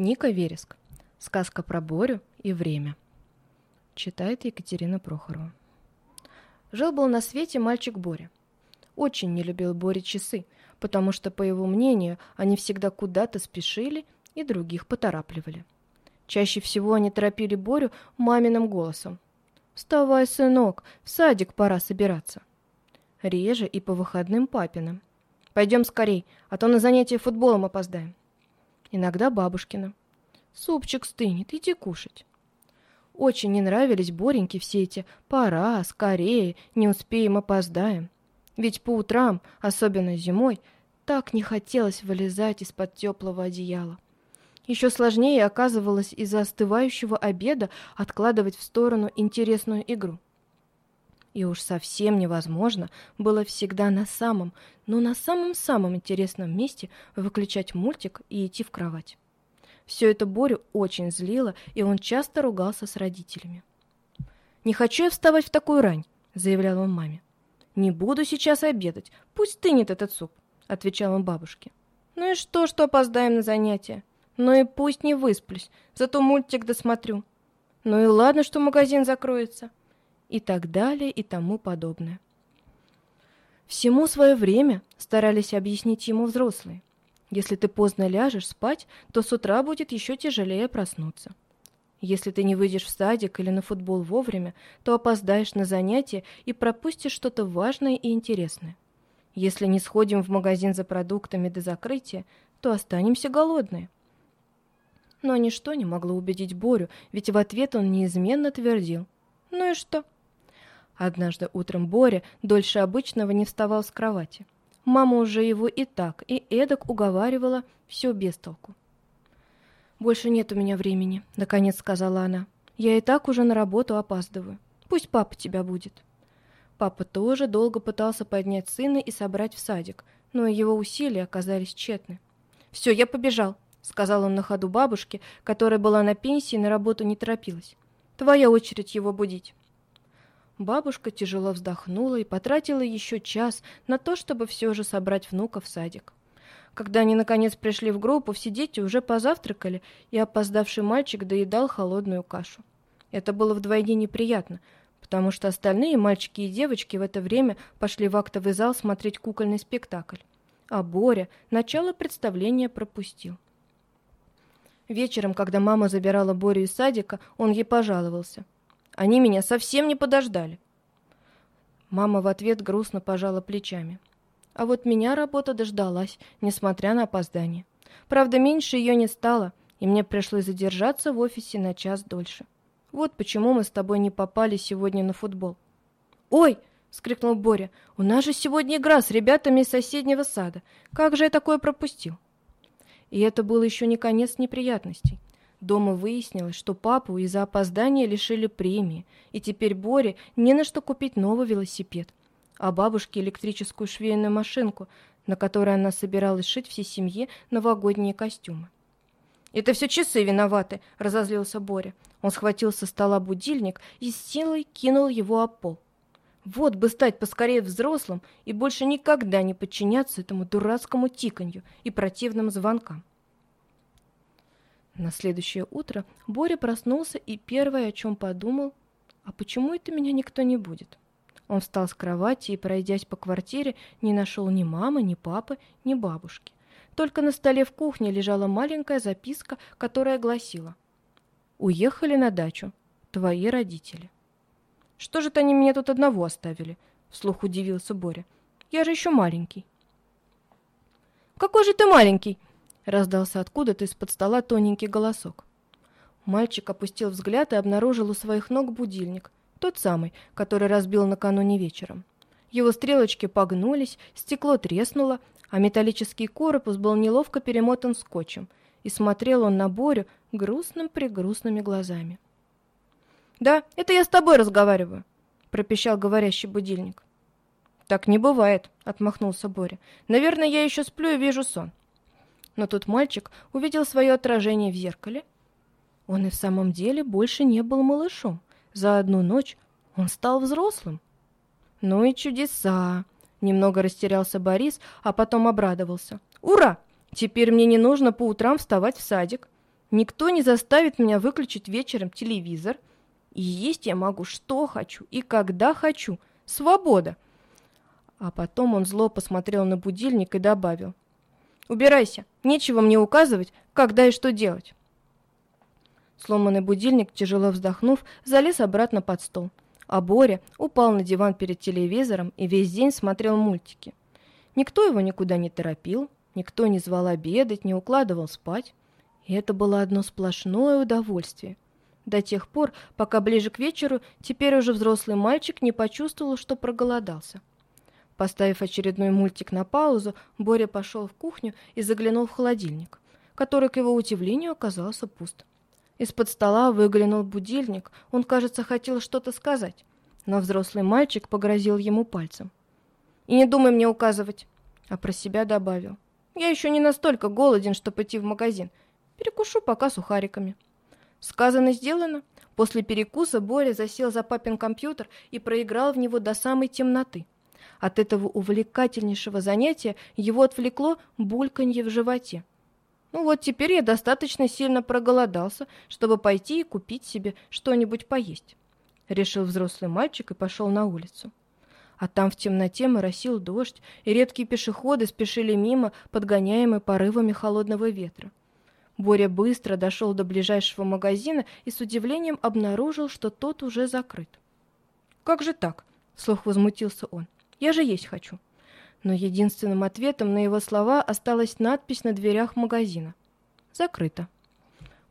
Ника Вереск. Сказка про Борю и время. Читает Екатерина Прохорова. Жил-был на свете мальчик Боря. Очень не любил Боря часы, потому что, по его мнению, они всегда куда-то спешили и других поторапливали. Чаще всего они торопили Борю маминым голосом. «Вставай, сынок, в садик пора собираться». Реже и по выходным папиным. «Пойдем скорей, а то на занятие футболом опоздаем» иногда бабушкина. «Супчик стынет, иди кушать». Очень не нравились Бореньке все эти «пора», «скорее», «не успеем, опоздаем». Ведь по утрам, особенно зимой, так не хотелось вылезать из-под теплого одеяла. Еще сложнее оказывалось из-за остывающего обеда откладывать в сторону интересную игру. И уж совсем невозможно было всегда на самом, но на самом-самом интересном месте выключать мультик и идти в кровать. Все это Борю очень злило, и он часто ругался с родителями. «Не хочу я вставать в такую рань», — заявлял он маме. «Не буду сейчас обедать, пусть стынет этот суп», — отвечал он бабушке. «Ну и что, что опоздаем на занятия? Ну и пусть не высплюсь, зато мультик досмотрю. Ну и ладно, что магазин закроется» и так далее и тому подобное. Всему свое время старались объяснить ему взрослые. Если ты поздно ляжешь спать, то с утра будет еще тяжелее проснуться. Если ты не выйдешь в садик или на футбол вовремя, то опоздаешь на занятия и пропустишь что-то важное и интересное. Если не сходим в магазин за продуктами до закрытия, то останемся голодные. Но ничто не могло убедить Борю, ведь в ответ он неизменно твердил. Ну и что? Однажды утром Боря дольше обычного не вставал с кровати. Мама уже его и так, и эдак уговаривала, все без толку. «Больше нет у меня времени», — наконец сказала она. «Я и так уже на работу опаздываю. Пусть папа тебя будет». Папа тоже долго пытался поднять сына и собрать в садик, но его усилия оказались тщетны. «Все, я побежал», — сказал он на ходу бабушке, которая была на пенсии и на работу не торопилась. «Твоя очередь его будить». Бабушка тяжело вздохнула и потратила еще час на то, чтобы все же собрать внука в садик. Когда они наконец пришли в группу, все дети уже позавтракали, и опоздавший мальчик доедал холодную кашу. Это было вдвойне неприятно, потому что остальные мальчики и девочки в это время пошли в актовый зал смотреть кукольный спектакль. А Боря начало представления пропустил. Вечером, когда мама забирала Борю из садика, он ей пожаловался – они меня совсем не подождали. Мама в ответ грустно пожала плечами. А вот меня работа дождалась, несмотря на опоздание. Правда, меньше ее не стало, и мне пришлось задержаться в офисе на час дольше. Вот почему мы с тобой не попали сегодня на футбол. «Ой!» — скрикнул Боря. «У нас же сегодня игра с ребятами из соседнего сада. Как же я такое пропустил?» И это был еще не конец неприятностей. Дома выяснилось, что папу из-за опоздания лишили премии, и теперь Боре не на что купить новый велосипед, а бабушке электрическую швейную машинку, на которой она собиралась шить всей семье новогодние костюмы. «Это все часы виноваты», — разозлился Боря. Он схватил со стола будильник и с силой кинул его об пол. Вот бы стать поскорее взрослым и больше никогда не подчиняться этому дурацкому тиканью и противным звонкам. На следующее утро Боря проснулся и первое, о чем подумал, а почему это меня никто не будет? Он встал с кровати и, пройдясь по квартире, не нашел ни мамы, ни папы, ни бабушки. Только на столе в кухне лежала маленькая записка, которая гласила «Уехали на дачу. Твои родители». «Что же это они меня тут одного оставили?» — вслух удивился Боря. «Я же еще маленький». «Какой же ты маленький?» Раздался откуда-то из-под стола тоненький голосок. Мальчик опустил взгляд и обнаружил у своих ног будильник, тот самый, который разбил накануне вечером. Его стрелочки погнулись, стекло треснуло, а металлический корпус был неловко перемотан скотчем, и смотрел он на Борю грустным-прегрустными глазами. «Да, это я с тобой разговариваю», — пропищал говорящий будильник. «Так не бывает», — отмахнулся Боря. «Наверное, я еще сплю и вижу сон». Но тут мальчик увидел свое отражение в зеркале. Он и в самом деле больше не был малышом. За одну ночь он стал взрослым. Ну и чудеса! Немного растерялся Борис, а потом обрадовался. Ура! Теперь мне не нужно по утрам вставать в садик. Никто не заставит меня выключить вечером телевизор. И есть я могу что хочу и когда хочу. Свобода. А потом он зло посмотрел на будильник и добавил. «Убирайся, нечего мне указывать, когда и что делать». Сломанный будильник, тяжело вздохнув, залез обратно под стол. А Боря упал на диван перед телевизором и весь день смотрел мультики. Никто его никуда не торопил, никто не звал обедать, не укладывал спать. И это было одно сплошное удовольствие. До тех пор, пока ближе к вечеру, теперь уже взрослый мальчик не почувствовал, что проголодался. Поставив очередной мультик на паузу, Боря пошел в кухню и заглянул в холодильник, который, к его удивлению, оказался пуст. Из-под стола выглянул будильник, он, кажется, хотел что-то сказать, но взрослый мальчик погрозил ему пальцем. «И не думай мне указывать», а про себя добавил. «Я еще не настолько голоден, чтобы идти в магазин. Перекушу пока сухариками». Сказано, сделано. После перекуса Боря засел за папин компьютер и проиграл в него до самой темноты. От этого увлекательнейшего занятия его отвлекло бульканье в животе. Ну вот теперь я достаточно сильно проголодался, чтобы пойти и купить себе что-нибудь поесть. Решил взрослый мальчик и пошел на улицу. А там в темноте моросил дождь, и редкие пешеходы спешили мимо, подгоняемые порывами холодного ветра. Боря быстро дошел до ближайшего магазина и с удивлением обнаружил, что тот уже закрыт. «Как же так?» — вслух возмутился он. Я же есть хочу». Но единственным ответом на его слова осталась надпись на дверях магазина. «Закрыто».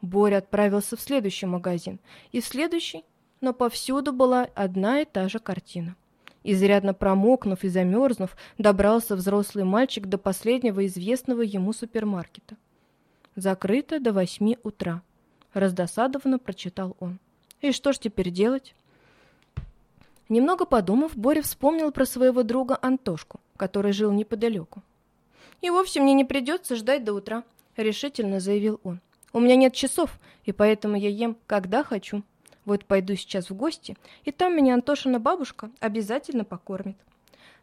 Боря отправился в следующий магазин, и в следующий, но повсюду была одна и та же картина. Изрядно промокнув и замерзнув, добрался взрослый мальчик до последнего известного ему супермаркета. «Закрыто до восьми утра», — раздосадованно прочитал он. «И что ж теперь делать?» Немного подумав, Боря вспомнил про своего друга Антошку, который жил неподалеку. «И вовсе мне не придется ждать до утра», — решительно заявил он. «У меня нет часов, и поэтому я ем, когда хочу. Вот пойду сейчас в гости, и там меня Антошина бабушка обязательно покормит».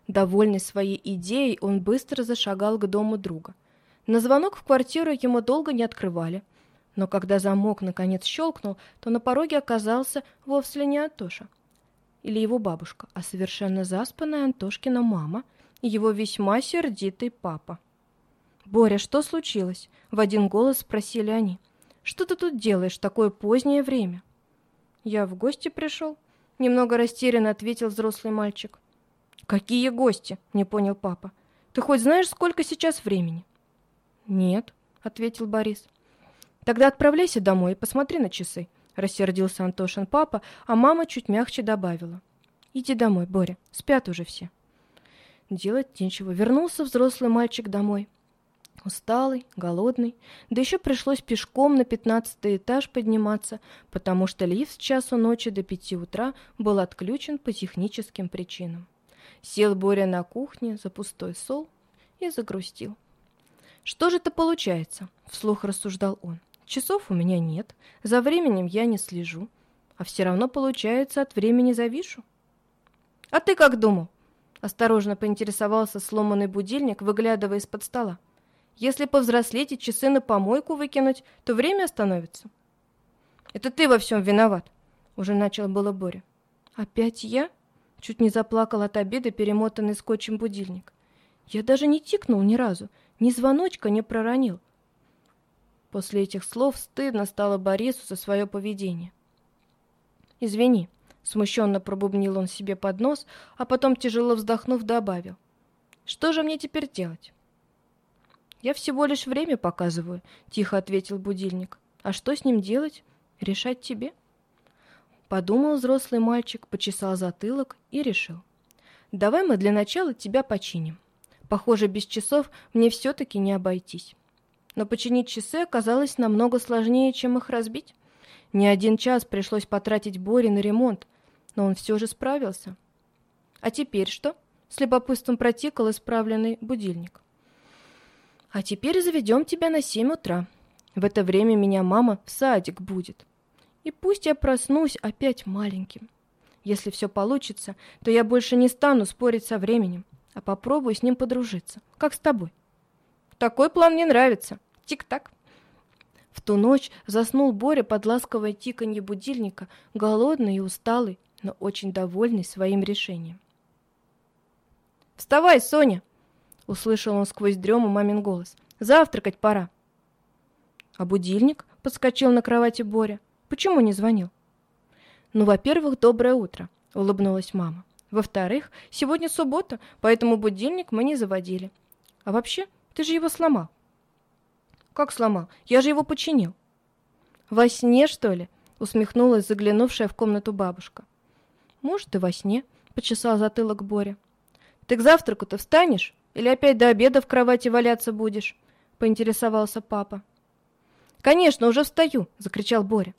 Довольный своей идеей, он быстро зашагал к дому друга. На звонок в квартиру ему долго не открывали, но когда замок наконец щелкнул, то на пороге оказался вовсе не Антоша, или его бабушка, а совершенно заспанная Антошкина мама и его весьма сердитый папа. «Боря, что случилось?» — в один голос спросили они. «Что ты тут делаешь в такое позднее время?» «Я в гости пришел», — немного растерянно ответил взрослый мальчик. «Какие гости?» — не понял папа. «Ты хоть знаешь, сколько сейчас времени?» «Нет», — ответил Борис. «Тогда отправляйся домой и посмотри на часы. — рассердился Антошин папа, а мама чуть мягче добавила. «Иди домой, Боря, спят уже все». Делать нечего. Вернулся взрослый мальчик домой. Усталый, голодный, да еще пришлось пешком на пятнадцатый этаж подниматься, потому что лифт с часу ночи до пяти утра был отключен по техническим причинам. Сел Боря на кухне за пустой стол и загрустил. «Что же это получается?» — вслух рассуждал он. Часов у меня нет, за временем я не слежу, а все равно, получается, от времени завишу. А ты как думал? Осторожно поинтересовался сломанный будильник, выглядывая из-под стола. Если повзрослеть и часы на помойку выкинуть, то время остановится. Это ты во всем виноват, уже начал было Боря. Опять я? Чуть не заплакал от обиды перемотанный скотчем будильник. Я даже не тикнул ни разу, ни звоночка не проронил. После этих слов стыдно стало Борису за свое поведение. «Извини», — смущенно пробубнил он себе под нос, а потом, тяжело вздохнув, добавил. «Что же мне теперь делать?» «Я всего лишь время показываю», — тихо ответил будильник. «А что с ним делать? Решать тебе?» Подумал взрослый мальчик, почесал затылок и решил. «Давай мы для начала тебя починим. Похоже, без часов мне все-таки не обойтись» но починить часы оказалось намного сложнее, чем их разбить. Не один час пришлось потратить Боре на ремонт, но он все же справился. А теперь что? С любопытством протикал исправленный будильник. А теперь заведем тебя на семь утра. В это время меня мама в садик будет. И пусть я проснусь опять маленьким. Если все получится, то я больше не стану спорить со временем, а попробую с ним подружиться, как с тобой. Такой план мне нравится. Тик-так. В ту ночь заснул Боря под ласковое тиканье будильника, голодный и усталый, но очень довольный своим решением. «Вставай, Соня!» — услышал он сквозь дрему мамин голос. «Завтракать пора!» «А будильник?» — подскочил на кровати Боря. «Почему не звонил?» «Ну, во-первых, доброе утро», — улыбнулась мама. «Во-вторых, сегодня суббота, поэтому будильник мы не заводили. А вообще, ты же его сломал». «Как сломал? Я же его починил». «Во сне, что ли?» — усмехнулась заглянувшая в комнату бабушка. «Может, и во сне», — почесал затылок Боря. «Ты к завтраку-то встанешь? Или опять до обеда в кровати валяться будешь?» — поинтересовался папа. «Конечно, уже встаю!» — закричал Боря.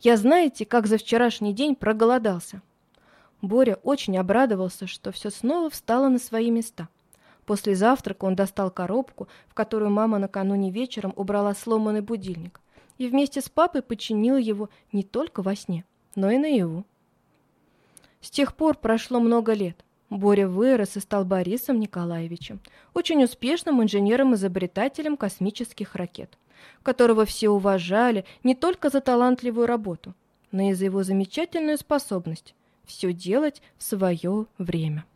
«Я знаете, как за вчерашний день проголодался?» Боря очень обрадовался, что все снова встало на свои места. После завтрака он достал коробку, в которую мама накануне вечером убрала сломанный будильник, и вместе с папой починил его не только во сне, но и наяву. С тех пор прошло много лет. Боря вырос и стал Борисом Николаевичем, очень успешным инженером-изобретателем космических ракет, которого все уважали не только за талантливую работу, но и за его замечательную способность все делать в свое время.